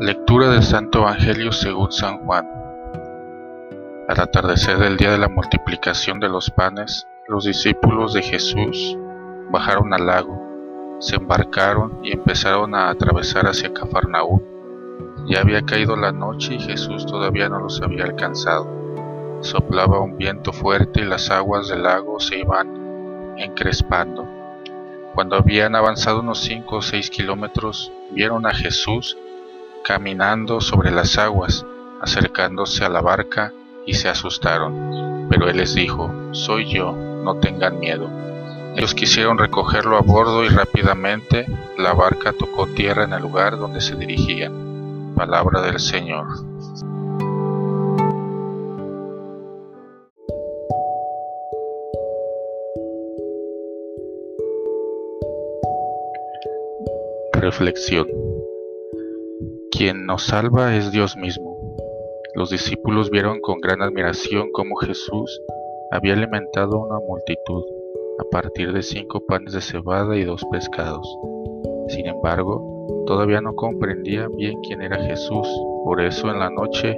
Lectura del Santo Evangelio según San Juan. Al atardecer del día de la multiplicación de los panes, los discípulos de Jesús bajaron al lago, se embarcaron y empezaron a atravesar hacia Cafarnaúm. Ya había caído la noche y Jesús todavía no los había alcanzado. Soplaba un viento fuerte y las aguas del lago se iban encrespando. Cuando habían avanzado unos cinco o seis kilómetros, vieron a Jesús caminando sobre las aguas, acercándose a la barca, y se asustaron. Pero él les dijo, Soy yo, no tengan miedo. Ellos quisieron recogerlo a bordo y rápidamente la barca tocó tierra en el lugar donde se dirigían. Palabra del Señor. Reflexión quien nos salva es Dios mismo. Los discípulos vieron con gran admiración cómo Jesús había alimentado a una multitud a partir de cinco panes de cebada y dos pescados. Sin embargo, todavía no comprendían bien quién era Jesús, por eso en la noche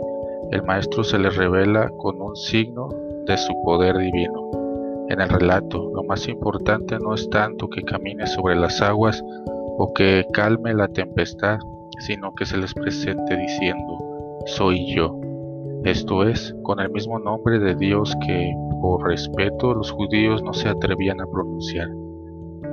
el Maestro se les revela con un signo de su poder divino. En el relato, lo más importante no es tanto que camine sobre las aguas o que calme la tempestad, sino que se les presente diciendo, soy yo. Esto es, con el mismo nombre de Dios que, por respeto, los judíos no se atrevían a pronunciar.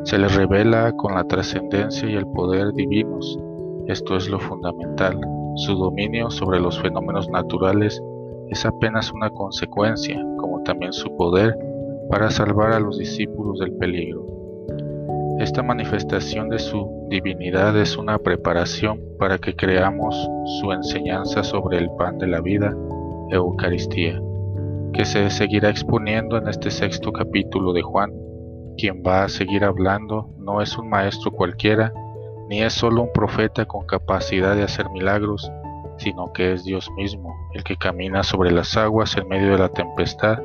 Se les revela con la trascendencia y el poder divinos. Esto es lo fundamental. Su dominio sobre los fenómenos naturales es apenas una consecuencia, como también su poder para salvar a los discípulos del peligro. Esta manifestación de su divinidad es una preparación para que creamos su enseñanza sobre el pan de la vida, Eucaristía, que se seguirá exponiendo en este sexto capítulo de Juan. Quien va a seguir hablando no es un maestro cualquiera, ni es solo un profeta con capacidad de hacer milagros, sino que es Dios mismo, el que camina sobre las aguas en medio de la tempestad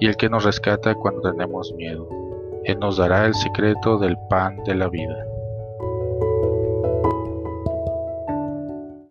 y el que nos rescata cuando tenemos miedo. Él nos dará el secreto del pan de la vida.